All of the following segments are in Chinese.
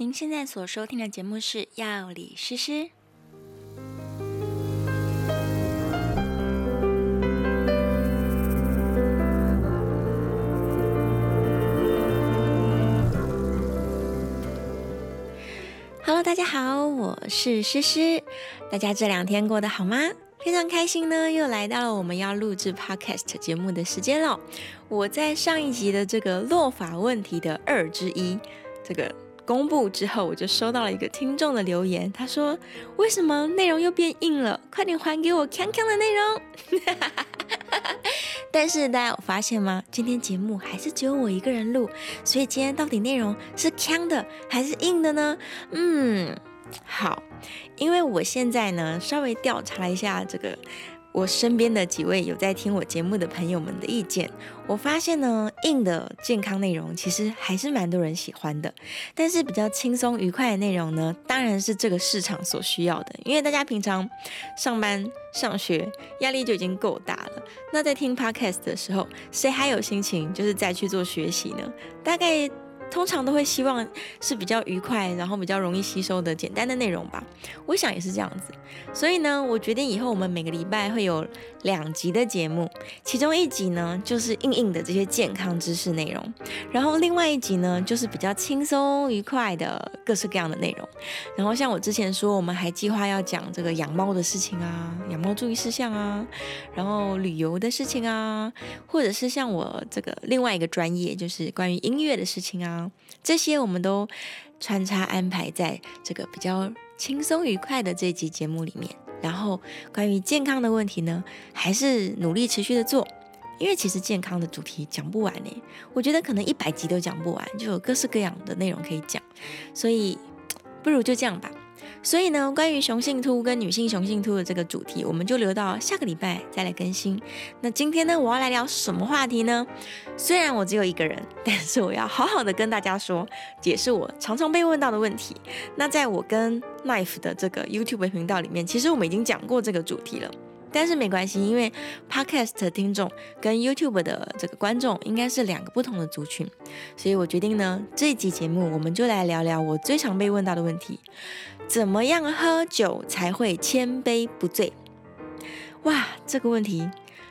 您现在所收听的节目是《药理诗诗》。Hello，大家好，我是诗诗。大家这两天过得好吗？非常开心呢，又来到了我们要录制 Podcast 节目的时间了。我在上一集的这个落法问题的二之一，这个。公布之后，我就收到了一个听众的留言，他说：“为什么内容又变硬了？快点还给我康康的内容！” 但是大家有发现吗？今天节目还是只有我一个人录，所以今天到底内容是康的还是硬的呢？嗯，好，因为我现在呢稍微调查了一下这个。我身边的几位有在听我节目的朋友们的意见，我发现呢，硬的健康内容其实还是蛮多人喜欢的，但是比较轻松愉快的内容呢，当然是这个市场所需要的，因为大家平常上班上学压力就已经够大了，那在听 Podcast 的时候，谁还有心情就是再去做学习呢？大概。通常都会希望是比较愉快，然后比较容易吸收的简单的内容吧。我想也是这样子。所以呢，我决定以后我们每个礼拜会有两集的节目，其中一集呢就是硬硬的这些健康知识内容，然后另外一集呢就是比较轻松愉快的各式各样的内容。然后像我之前说，我们还计划要讲这个养猫的事情啊，养猫注意事项啊，然后旅游的事情啊，或者是像我这个另外一个专业，就是关于音乐的事情啊。这些我们都穿插安排在这个比较轻松愉快的这集节目里面。然后关于健康的问题呢，还是努力持续的做，因为其实健康的主题讲不完呢。我觉得可能一百集都讲不完，就有各式各样的内容可以讲，所以 不如就这样吧。所以呢，关于雄性秃跟女性雄性秃的这个主题，我们就留到下个礼拜再来更新。那今天呢，我要来聊什么话题呢？虽然我只有一个人，但是我要好好的跟大家说，解释我常常被问到的问题。那在我跟 nife 的这个 YouTube 频道里面，其实我们已经讲过这个主题了。但是没关系，因为 Podcast 听众跟 YouTube 的这个观众应该是两个不同的族群，所以我决定呢，这一集节目我们就来聊聊我最常被问到的问题：怎么样喝酒才会千杯不醉？哇，这个问题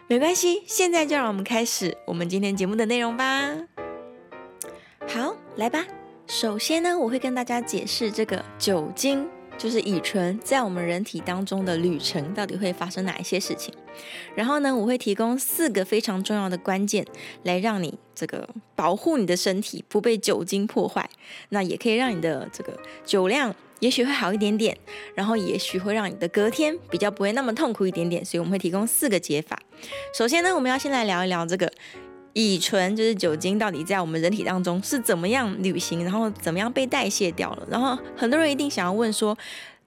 没关系，现在就让我们开始我们今天节目的内容吧。好，来吧。首先呢，我会跟大家解释这个酒精。就是乙醇在我们人体当中的旅程到底会发生哪一些事情？然后呢，我会提供四个非常重要的关键，来让你这个保护你的身体不被酒精破坏。那也可以让你的这个酒量也许会好一点点，然后也许会让你的隔天比较不会那么痛苦一点点。所以我们会提供四个解法。首先呢，我们要先来聊一聊这个。乙醇就是酒精，到底在我们人体当中是怎么样旅行，然后怎么样被代谢掉了？然后很多人一定想要问说，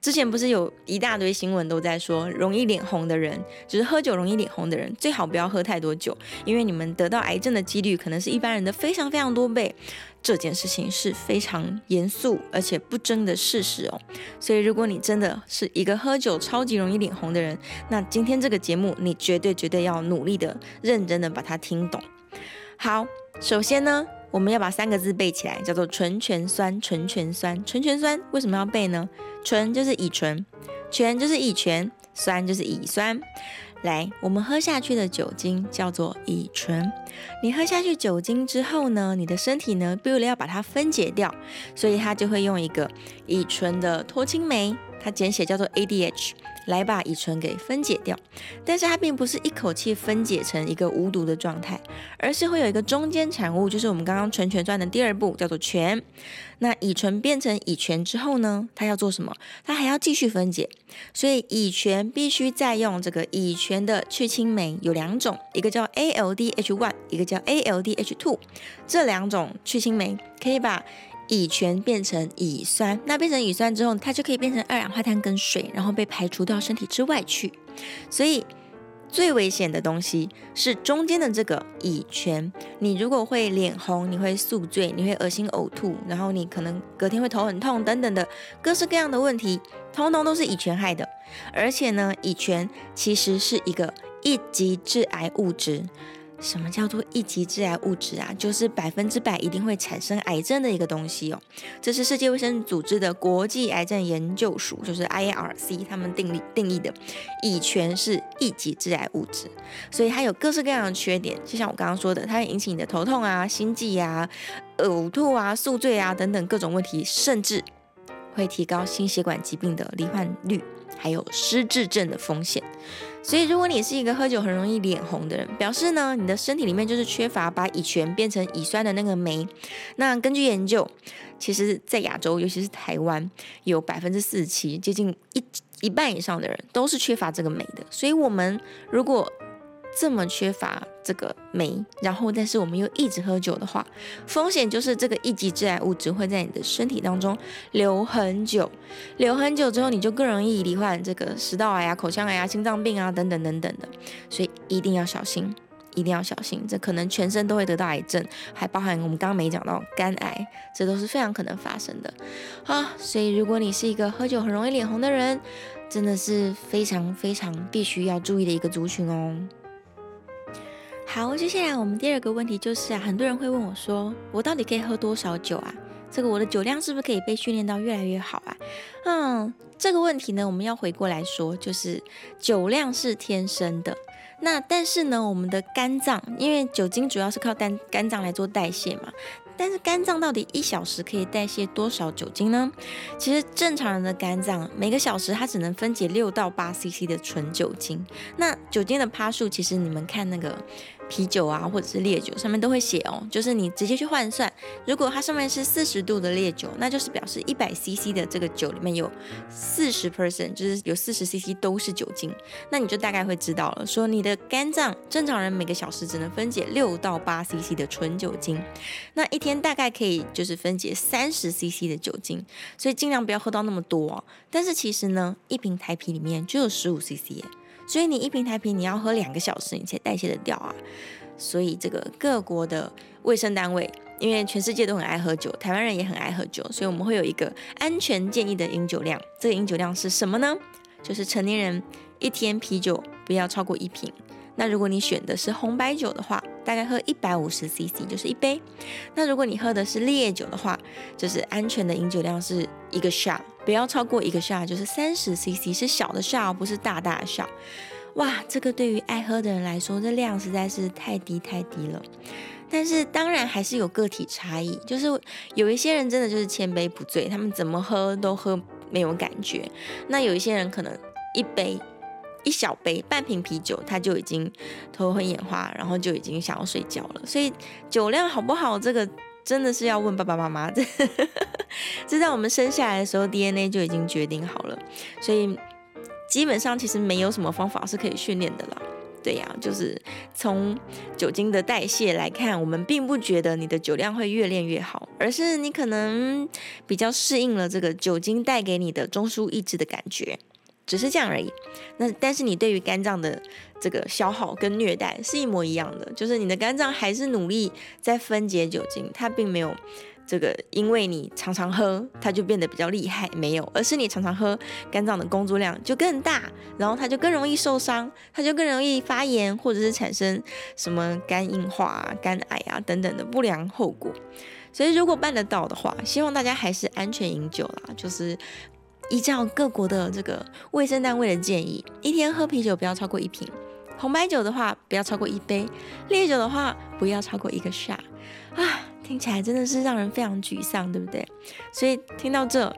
之前不是有一大堆新闻都在说，容易脸红的人，就是喝酒容易脸红的人，最好不要喝太多酒，因为你们得到癌症的几率可能是一般人的非常非常多倍。这件事情是非常严肃而且不争的事实哦。所以如果你真的是一个喝酒超级容易脸红的人，那今天这个节目你绝对绝对要努力的、认真的把它听懂。好，首先呢，我们要把三个字背起来，叫做醇醛酸。醇醛酸，醇醛酸为什么要背呢？醇就是乙醇，醛就是乙醛，酸就是乙酸。来，我们喝下去的酒精叫做乙醇。你喝下去酒精之后呢，你的身体呢，为了要把它分解掉，所以它就会用一个乙醇的脱氢酶，它简写叫做 ADH。来把乙醇给分解掉，但是它并不是一口气分解成一个无毒的状态，而是会有一个中间产物，就是我们刚刚醇醛酸的第二步，叫做醛。那乙醇变成乙醛之后呢，它要做什么？它还要继续分解，所以乙醛必须再用这个乙醛的去氢酶，有两种，一个叫 ALDH1，一个叫 ALDH2，这两种去氢酶可以把。乙醛变成乙酸，那变成乙酸之后，它就可以变成二氧化碳跟水，然后被排除到身体之外去。所以最危险的东西是中间的这个乙醛。你如果会脸红，你会宿醉，你会恶心呕吐，然后你可能隔天会头很痛等等的各式各样的问题，通通都是乙醛害的。而且呢，乙醛其实是一个一级致癌物质。什么叫做一级致癌物质啊？就是百分之百一定会产生癌症的一个东西哦。这是世界卫生组织的国际癌症研究署，就是 IARC 他们定义定义的，乙醛是一级致癌物质，所以它有各式各样的缺点，就像我刚刚说的，它会引起你的头痛啊、心悸啊、呕吐啊、宿醉啊等等各种问题，甚至会提高心血管疾病的罹患率，还有失智症的风险。所以，如果你是一个喝酒很容易脸红的人，表示呢，你的身体里面就是缺乏把乙醛变成乙酸的那个酶。那根据研究，其实，在亚洲，尤其是台湾，有百分之四十七，接近一一半以上的人都是缺乏这个酶的。所以，我们如果这么缺乏这个酶，然后但是我们又一直喝酒的话，风险就是这个一级致癌物质会在你的身体当中留很久，留很久之后，你就更容易罹患这个食道癌啊、口腔癌啊、心脏病啊等等等等的，所以一定要小心，一定要小心，这可能全身都会得到癌症，还包含我们刚刚没讲到肝癌，这都是非常可能发生的啊。所以如果你是一个喝酒很容易脸红的人，真的是非常非常必须要注意的一个族群哦。好，接下来我们第二个问题就是啊，很多人会问我说，我到底可以喝多少酒啊？这个我的酒量是不是可以被训练到越来越好啊？嗯，这个问题呢，我们要回过来说，就是酒量是天生的，那但是呢，我们的肝脏，因为酒精主要是靠肝肝脏来做代谢嘛。但是肝脏到底一小时可以代谢多少酒精呢？其实正常人的肝脏每个小时它只能分解六到八 CC 的纯酒精。那酒精的趴数，其实你们看那个啤酒啊，或者是烈酒上面都会写哦，就是你直接去换算，如果它上面是四十度的烈酒，那就是表示一百 CC 的这个酒里面有四十 percent，就是有四十 CC 都是酒精。那你就大概会知道了，说你的肝脏正常人每个小时只能分解六到八 CC 的纯酒精，那一天大概可以就是分解三十 CC 的酒精，所以尽量不要喝到那么多哦。但是其实呢，一瓶台啤里面就有十五 CC 耶，所以你一瓶台啤你要喝两个小时你才代谢得掉啊。所以这个各国的卫生单位，因为全世界都很爱喝酒，台湾人也很爱喝酒，所以我们会有一个安全建议的饮酒量。这个饮酒量是什么呢？就是成年人一天啤酒不要超过一瓶。那如果你选的是红白酒的话，大概喝一百五十 CC 就是一杯。那如果你喝的是烈酒的话，就是安全的饮酒量是一个 shot，不要超过一个 shot，就是三十 CC，是小的 shot，不是大大的 shot。哇，这个对于爱喝的人来说，这量实在是太低太低了。但是当然还是有个体差异，就是有一些人真的就是千杯不醉，他们怎么喝都喝没有感觉。那有一些人可能一杯。一小杯半瓶啤酒，他就已经头昏眼花，然后就已经想要睡觉了。所以酒量好不好，这个真的是要问爸爸妈妈。这 这在我们生下来的时候，DNA 就已经决定好了。所以基本上其实没有什么方法是可以训练的了。对呀，就是从酒精的代谢来看，我们并不觉得你的酒量会越练越好，而是你可能比较适应了这个酒精带给你的中枢抑制的感觉。只是这样而已。那但是你对于肝脏的这个消耗跟虐待是一模一样的，就是你的肝脏还是努力在分解酒精，它并没有这个因为你常常喝它就变得比较厉害，没有，而是你常常喝，肝脏的工作量就更大，然后它就更容易受伤，它就更容易发炎或者是产生什么肝硬化啊、肝癌啊等等的不良后果。所以如果办得到的话，希望大家还是安全饮酒啦，就是。依照各国的这个卫生单位的建议，一天喝啤酒不要超过一瓶，红白酒的话不要超过一杯，烈酒的话不要超过一个 shot 啊，听起来真的是让人非常沮丧，对不对？所以听到这，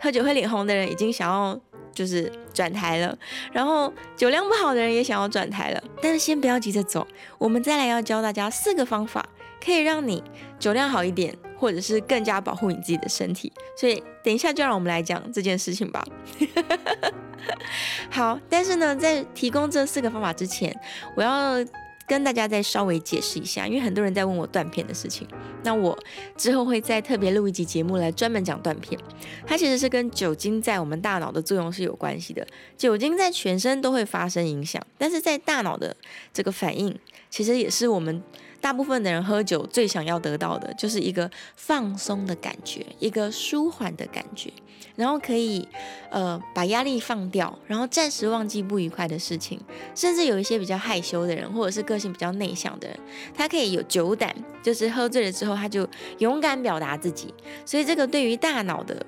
喝酒会脸红的人已经想要就是转台了，然后酒量不好的人也想要转台了，但是先不要急着走，我们再来要教大家四个方法，可以让你酒量好一点。或者是更加保护你自己的身体，所以等一下就让我们来讲这件事情吧。好，但是呢，在提供这四个方法之前，我要跟大家再稍微解释一下，因为很多人在问我断片的事情。那我之后会再特别录一集节目来专门讲断片。它其实是跟酒精在我们大脑的作用是有关系的。酒精在全身都会发生影响，但是在大脑的这个反应。其实也是我们大部分的人喝酒最想要得到的，就是一个放松的感觉，一个舒缓的感觉，然后可以呃把压力放掉，然后暂时忘记不愉快的事情。甚至有一些比较害羞的人，或者是个性比较内向的人，他可以有酒胆，就是喝醉了之后他就勇敢表达自己。所以这个对于大脑的。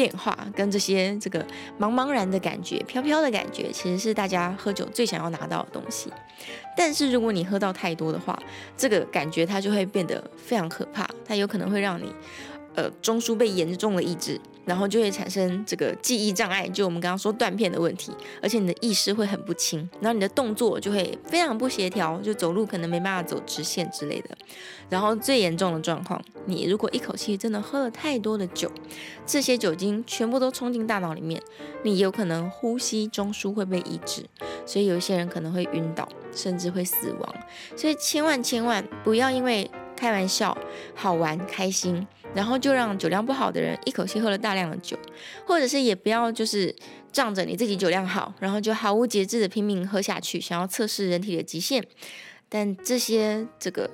变化跟这些这个茫茫然的感觉、飘飘的感觉，其实是大家喝酒最想要拿到的东西。但是如果你喝到太多的话，这个感觉它就会变得非常可怕，它有可能会让你。呃，中枢被严重的抑制，然后就会产生这个记忆障碍，就我们刚刚说断片的问题，而且你的意识会很不清，然后你的动作就会非常不协调，就走路可能没办法走直线之类的。然后最严重的状况，你如果一口气真的喝了太多的酒，这些酒精全部都冲进大脑里面，你有可能呼吸中枢会被抑制，所以有一些人可能会晕倒，甚至会死亡。所以千万千万不要因为开玩笑、好玩、开心。然后就让酒量不好的人一口气喝了大量的酒，或者是也不要就是仗着你自己酒量好，然后就毫无节制的拼命喝下去，想要测试人体的极限。但这些这个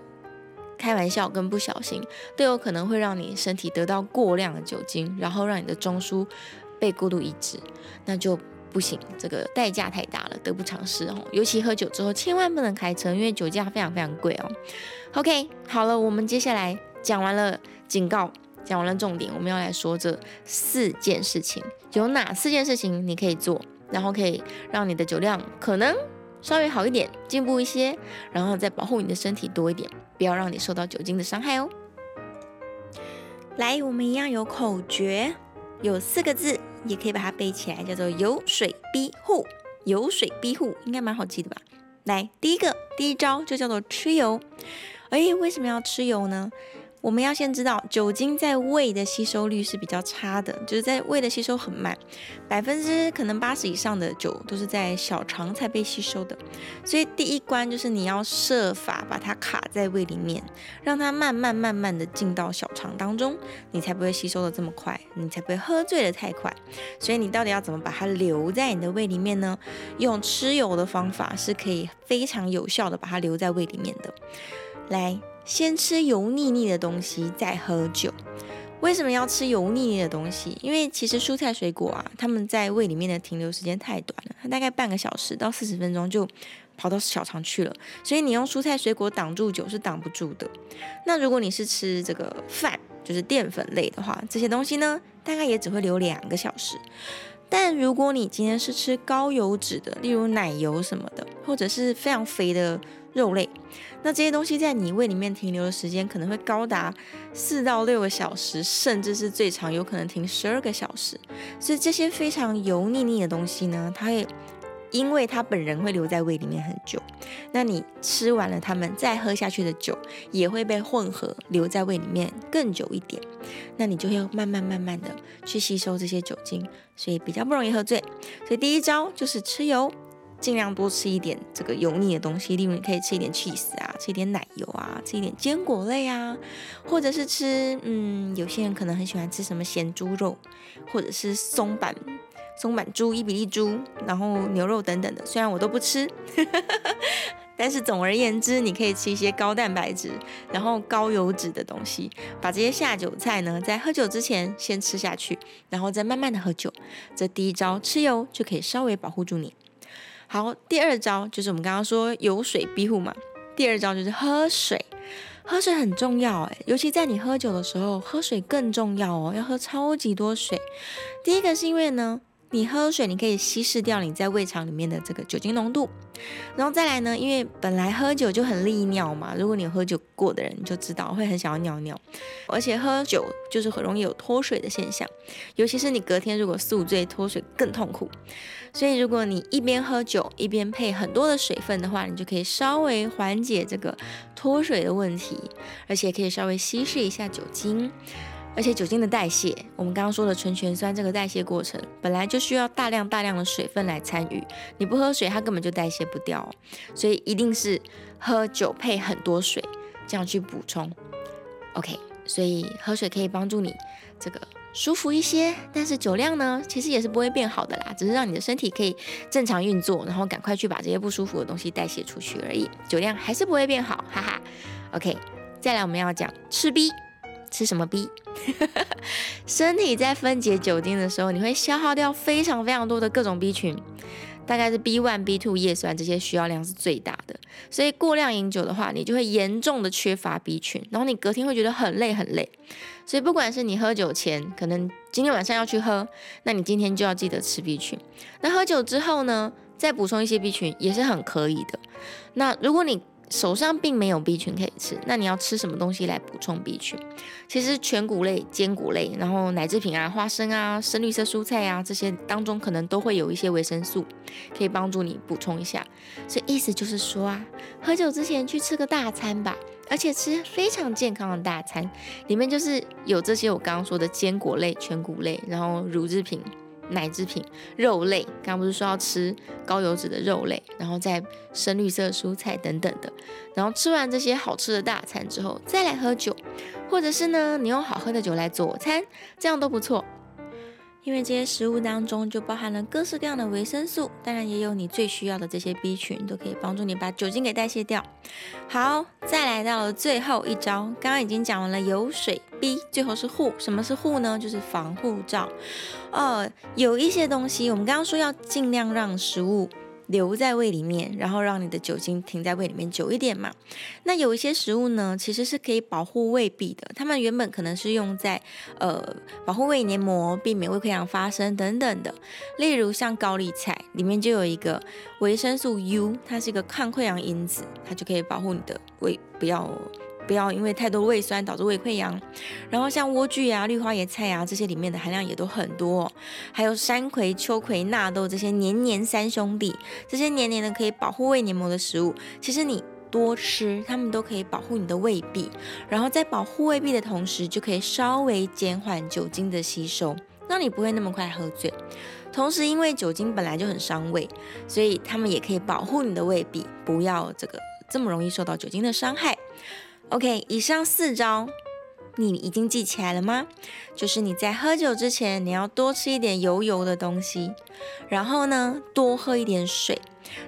开玩笑跟不小心都有可能会让你身体得到过量的酒精，然后让你的中枢被过度抑制，那就不行，这个代价太大了，得不偿失哦。尤其喝酒之后，千万不能开车，因为酒驾非常非常贵哦。OK，好了，我们接下来讲完了。警告讲完了重点，我们要来说这四件事情，有哪四件事情你可以做，然后可以让你的酒量可能稍微好一点，进步一些，然后再保护你的身体多一点，不要让你受到酒精的伤害哦。来，我们一样有口诀，有四个字，也可以把它背起来，叫做“有水逼护”。有水逼护应该蛮好记的吧？来，第一个第一招就叫做吃油。哎，为什么要吃油呢？我们要先知道，酒精在胃的吸收率是比较差的，就是在胃的吸收很慢，百分之可能八十以上的酒都是在小肠才被吸收的。所以第一关就是你要设法把它卡在胃里面，让它慢慢慢慢的进到小肠当中，你才不会吸收的这么快，你才不会喝醉的太快。所以你到底要怎么把它留在你的胃里面呢？用吃油的方法是可以非常有效的把它留在胃里面的。来。先吃油腻腻的东西，再喝酒。为什么要吃油腻腻的东西？因为其实蔬菜水果啊，它们在胃里面的停留时间太短了，它大概半个小时到四十分钟就跑到小肠去了。所以你用蔬菜水果挡住酒是挡不住的。那如果你是吃这个饭，就是淀粉类的话，这些东西呢，大概也只会留两个小时。但如果你今天是吃高油脂的，例如奶油什么的，或者是非常肥的。肉类，那这些东西在你胃里面停留的时间可能会高达四到六个小时，甚至是最长有可能停十二个小时。所以这些非常油腻腻的东西呢，它会因为它本人会留在胃里面很久，那你吃完了它们再喝下去的酒也会被混合留在胃里面更久一点，那你就会慢慢慢慢的去吸收这些酒精，所以比较不容易喝醉。所以第一招就是吃油。尽量多吃一点这个油腻的东西，例如你可以吃一点 cheese 啊，吃一点奶油啊，吃一点坚果类啊，或者是吃，嗯，有些人可能很喜欢吃什么咸猪肉，或者是松板松板猪、伊比利猪，然后牛肉等等的。虽然我都不吃，但是总而言之，你可以吃一些高蛋白质，然后高油脂的东西，把这些下酒菜呢，在喝酒之前先吃下去，然后再慢慢的喝酒。这第一招吃油就可以稍微保护住你。好，第二招就是我们刚刚说有水庇护嘛。第二招就是喝水，喝水很重要诶，尤其在你喝酒的时候，喝水更重要哦，要喝超级多水。第一个是因为呢，你喝水你可以稀释掉你在胃肠里面的这个酒精浓度，然后再来呢，因为本来喝酒就很利尿嘛，如果你有喝酒过的人你就知道会很想要尿尿，而且喝酒就是很容易有脱水的现象，尤其是你隔天如果宿醉脱水更痛苦。所以，如果你一边喝酒一边配很多的水分的话，你就可以稍微缓解这个脱水的问题，而且可以稍微稀释一下酒精。而且酒精的代谢，我们刚刚说的醇醛酸这个代谢过程本来就需要大量大量的水分来参与，你不喝水它根本就代谢不掉，所以一定是喝酒配很多水，这样去补充。OK，所以喝水可以帮助你这个。舒服一些，但是酒量呢，其实也是不会变好的啦，只是让你的身体可以正常运作，然后赶快去把这些不舒服的东西代谢出去而已。酒量还是不会变好，哈哈。OK，再来我们要讲吃 B，吃什么 B？身体在分解酒精的时候，你会消耗掉非常非常多的各种 B 群。大概是 B one、B two 叶酸这些需要量是最大的，所以过量饮酒的话，你就会严重的缺乏 B 群，然后你隔天会觉得很累很累。所以不管是你喝酒前，可能今天晚上要去喝，那你今天就要记得吃 B 群。那喝酒之后呢，再补充一些 B 群也是很可以的。那如果你手上并没有 B 群可以吃，那你要吃什么东西来补充 B 群？其实全谷类、坚果类，然后奶制品啊、花生啊、深绿色蔬菜啊这些当中，可能都会有一些维生素，可以帮助你补充一下。所以意思就是说啊，喝酒之前去吃个大餐吧，而且吃非常健康的大餐，里面就是有这些我刚刚说的坚果类、全谷类，然后乳制品。奶制品、肉类，刚刚不是说要吃高油脂的肉类，然后再深绿色蔬菜等等的，然后吃完这些好吃的大餐之后，再来喝酒，或者是呢，你用好喝的酒来佐餐，这样都不错。因为这些食物当中就包含了各式各样的维生素，当然也有你最需要的这些 B 群，都可以帮助你把酒精给代谢掉。好，再来到了最后一招，刚刚已经讲完了油水 B，最后是护。什么是护呢？就是防护罩。哦，有一些东西，我们刚刚说要尽量让食物。留在胃里面，然后让你的酒精停在胃里面久一点嘛。那有一些食物呢，其实是可以保护胃壁的。它们原本可能是用在呃保护胃黏膜，避免胃溃疡发生等等的。例如像高丽菜里面就有一个维生素 U，它是一个抗溃疡因子，它就可以保护你的胃不要。不要因为太多胃酸导致胃溃疡，然后像莴苣啊、绿花椰菜啊这些里面的含量也都很多，还有山葵、秋葵、纳豆这些黏黏三兄弟，这些黏黏的可以保护胃黏膜的食物，其实你多吃，它们都可以保护你的胃壁，然后在保护胃壁的同时，就可以稍微减缓酒精的吸收，让你不会那么快喝醉。同时，因为酒精本来就很伤胃，所以它们也可以保护你的胃壁，不要这个这么容易受到酒精的伤害。OK，以上四招你已经记起来了吗？就是你在喝酒之前，你要多吃一点油油的东西，然后呢，多喝一点水，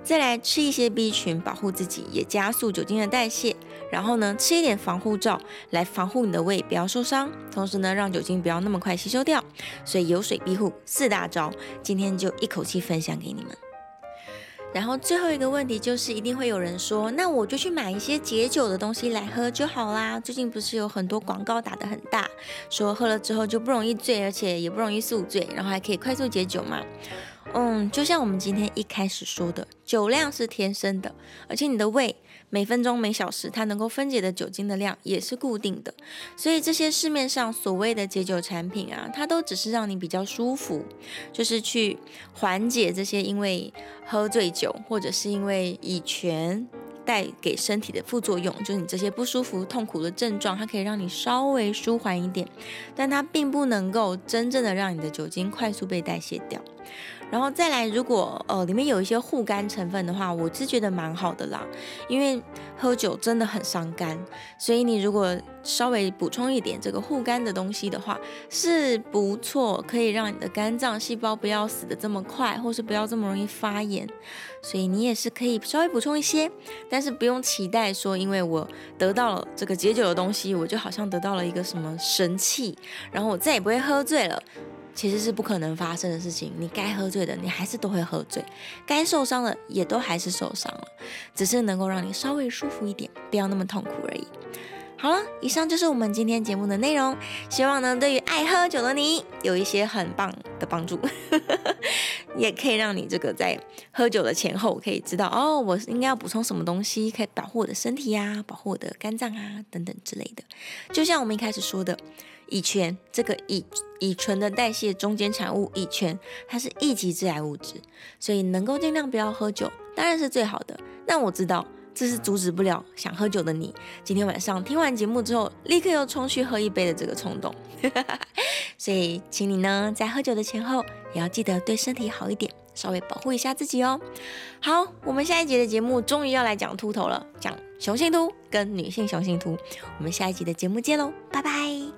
再来吃一些 B 群，保护自己，也加速酒精的代谢。然后呢，吃一点防护罩来防护你的胃，不要受伤。同时呢，让酒精不要那么快吸收掉。所以油水庇护四大招，今天就一口气分享给你们。然后最后一个问题就是，一定会有人说，那我就去买一些解酒的东西来喝就好啦。最近不是有很多广告打得很大，说喝了之后就不容易醉，而且也不容易宿醉，然后还可以快速解酒嘛。嗯，就像我们今天一开始说的，酒量是天生的，而且你的胃。每分钟、每小时，它能够分解的酒精的量也是固定的，所以这些市面上所谓的解酒产品啊，它都只是让你比较舒服，就是去缓解这些因为喝醉酒或者是因为乙醛带给身体的副作用，就是你这些不舒服、痛苦的症状，它可以让你稍微舒缓一点，但它并不能够真正的让你的酒精快速被代谢掉。然后再来，如果呃里面有一些护肝成分的话，我是觉得蛮好的啦，因为喝酒真的很伤肝，所以你如果稍微补充一点这个护肝的东西的话，是不错，可以让你的肝脏细胞不要死得这么快，或是不要这么容易发炎，所以你也是可以稍微补充一些，但是不用期待说，因为我得到了这个解酒的东西，我就好像得到了一个什么神器，然后我再也不会喝醉了。其实是不可能发生的事情。你该喝醉的，你还是都会喝醉；该受伤的，也都还是受伤了，只是能够让你稍微舒服一点，不要那么痛苦而已。好了，以上就是我们今天节目的内容。希望呢，对于爱喝酒的你，有一些很棒的帮助，也可以让你这个在喝酒的前后可以知道哦，我应该要补充什么东西，可以保护我的身体呀，保护我的肝脏啊，等等之类的。就像我们一开始说的。乙醛，这个乙乙醇的代谢中间产物乙醛，它是一级致癌物质，所以能够尽量不要喝酒，当然是最好的。但我知道这是阻止不了想喝酒的你，今天晚上听完节目之后，立刻又冲去喝一杯的这个冲动。所以，请你呢在喝酒的前后，也要记得对身体好一点，稍微保护一下自己哦。好，我们下一集的节目终于要来讲秃头了，讲雄性秃跟女性雄性秃。我们下一集的节目见喽，拜拜。